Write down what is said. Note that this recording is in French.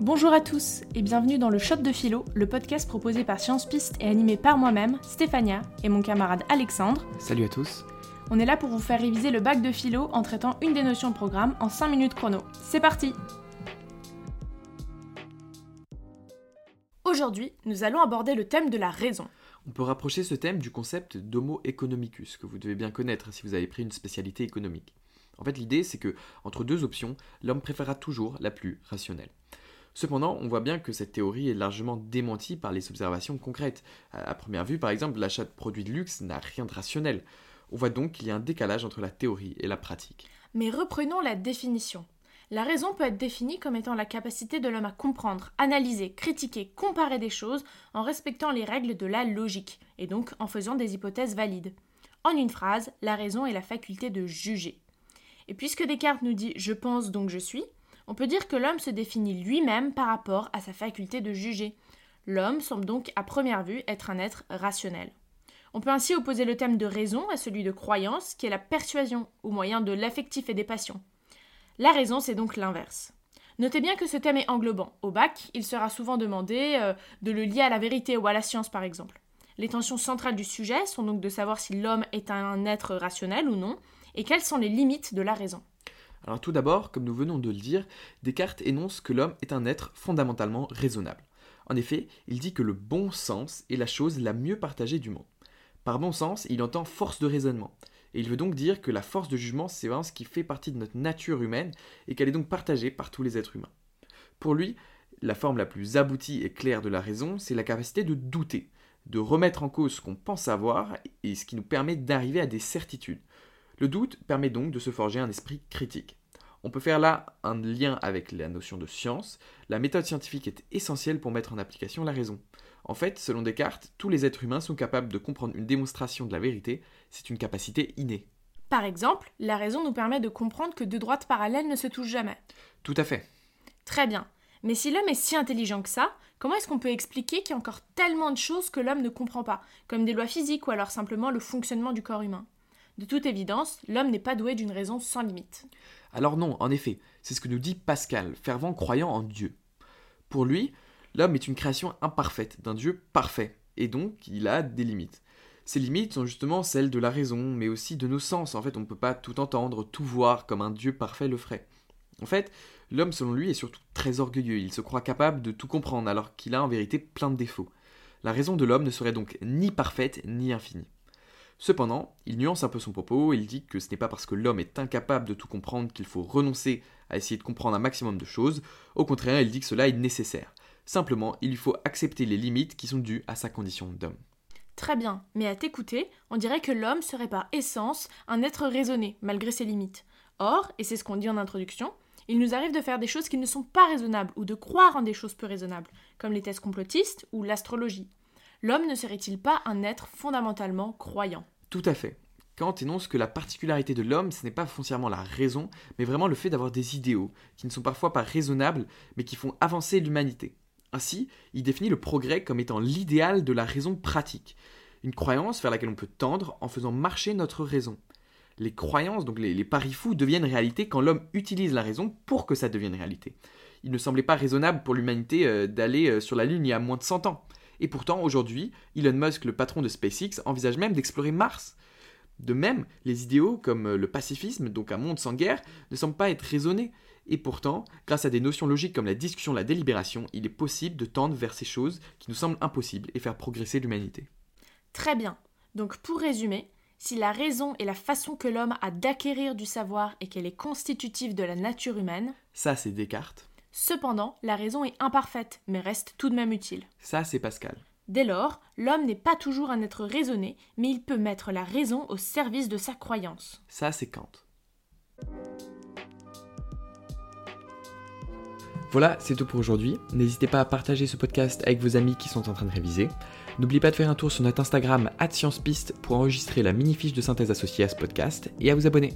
Bonjour à tous et bienvenue dans le Shot de Philo, le podcast proposé par Science Piste et animé par moi-même, Stéphania, et mon camarade Alexandre. Salut à tous. On est là pour vous faire réviser le bac de philo en traitant une des notions de programme en 5 minutes chrono. C'est parti Aujourd'hui, nous allons aborder le thème de la raison. On peut rapprocher ce thème du concept d'homo economicus, que vous devez bien connaître si vous avez pris une spécialité économique. En fait, l'idée, c'est que, entre deux options, l'homme préférera toujours la plus rationnelle. Cependant, on voit bien que cette théorie est largement démentie par les observations concrètes. À première vue, par exemple, l'achat de produits de luxe n'a rien de rationnel. On voit donc qu'il y a un décalage entre la théorie et la pratique. Mais reprenons la définition. La raison peut être définie comme étant la capacité de l'homme à comprendre, analyser, critiquer, comparer des choses en respectant les règles de la logique, et donc en faisant des hypothèses valides. En une phrase, la raison est la faculté de juger. Et puisque Descartes nous dit je pense donc je suis, on peut dire que l'homme se définit lui-même par rapport à sa faculté de juger. L'homme semble donc à première vue être un être rationnel. On peut ainsi opposer le thème de raison à celui de croyance, qui est la persuasion au moyen de l'affectif et des passions. La raison, c'est donc l'inverse. Notez bien que ce thème est englobant. Au bac, il sera souvent demandé euh, de le lier à la vérité ou à la science, par exemple. Les tensions centrales du sujet sont donc de savoir si l'homme est un être rationnel ou non, et quelles sont les limites de la raison. Tout d'abord, comme nous venons de le dire, Descartes énonce que l'homme est un être fondamentalement raisonnable. En effet, il dit que le bon sens est la chose la mieux partagée du monde. Par bon sens, il entend force de raisonnement. Et il veut donc dire que la force de jugement, c'est vraiment ce qui fait partie de notre nature humaine et qu'elle est donc partagée par tous les êtres humains. Pour lui, la forme la plus aboutie et claire de la raison, c'est la capacité de douter, de remettre en cause ce qu'on pense savoir et ce qui nous permet d'arriver à des certitudes. Le doute permet donc de se forger un esprit critique. On peut faire là un lien avec la notion de science. La méthode scientifique est essentielle pour mettre en application la raison. En fait, selon Descartes, tous les êtres humains sont capables de comprendre une démonstration de la vérité, c'est une capacité innée. Par exemple, la raison nous permet de comprendre que deux droites parallèles ne se touchent jamais. Tout à fait. Très bien. Mais si l'homme est si intelligent que ça, comment est-ce qu'on peut expliquer qu'il y a encore tellement de choses que l'homme ne comprend pas, comme des lois physiques ou alors simplement le fonctionnement du corps humain? De toute évidence, l'homme n'est pas doué d'une raison sans limite. Alors non, en effet, c'est ce que nous dit Pascal, fervent croyant en Dieu. Pour lui, l'homme est une création imparfaite d'un Dieu parfait, et donc il a des limites. Ces limites sont justement celles de la raison, mais aussi de nos sens. En fait, on ne peut pas tout entendre, tout voir comme un Dieu parfait le ferait. En fait, l'homme, selon lui, est surtout très orgueilleux. Il se croit capable de tout comprendre, alors qu'il a en vérité plein de défauts. La raison de l'homme ne serait donc ni parfaite ni infinie. Cependant, il nuance un peu son propos, il dit que ce n'est pas parce que l'homme est incapable de tout comprendre qu'il faut renoncer à essayer de comprendre un maximum de choses, au contraire, il dit que cela est nécessaire. Simplement, il lui faut accepter les limites qui sont dues à sa condition d'homme. Très bien, mais à t'écouter, on dirait que l'homme serait par essence un être raisonné, malgré ses limites. Or, et c'est ce qu'on dit en introduction, il nous arrive de faire des choses qui ne sont pas raisonnables ou de croire en des choses peu raisonnables, comme les tests complotistes ou l'astrologie l'homme ne serait-il pas un être fondamentalement croyant? Tout à fait. Kant énonce que la particularité de l'homme, ce n'est pas foncièrement la raison, mais vraiment le fait d'avoir des idéaux, qui ne sont parfois pas raisonnables, mais qui font avancer l'humanité. Ainsi, il définit le progrès comme étant l'idéal de la raison pratique, une croyance vers laquelle on peut tendre en faisant marcher notre raison. Les croyances, donc les, paris fous, deviennent réalité quand l'homme utilise la raison pour que ça devienne réalité. Il ne semblait pas raisonnable pour l'humanité euh, d'aller euh, sur la Lune il y a moins de 100 ans. Et pourtant, aujourd'hui, Elon Musk, le patron de SpaceX, envisage même d'explorer Mars. De même, les idéaux comme euh, le pacifisme, donc un monde sans guerre, ne semblent pas être raisonnés. Et pourtant, grâce à des notions logiques comme la discussion, la délibération, il est possible de tendre vers ces choses qui nous semblent impossibles et faire progresser l'humanité. Très bien. Donc pour résumer, si la raison est la façon que l'homme a d'acquérir du savoir et qu'elle est constitutive de la nature humaine, ça c'est Descartes. Cependant, la raison est imparfaite, mais reste tout de même utile. Ça, c'est Pascal. Dès lors, l'homme n'est pas toujours un être raisonné, mais il peut mettre la raison au service de sa croyance. Ça, c'est Kant. Voilà, c'est tout pour aujourd'hui. N'hésitez pas à partager ce podcast avec vos amis qui sont en train de réviser. N'oubliez pas de faire un tour sur notre Instagram @sciencepiste pour enregistrer la mini fiche de synthèse associée à ce podcast et à vous abonner.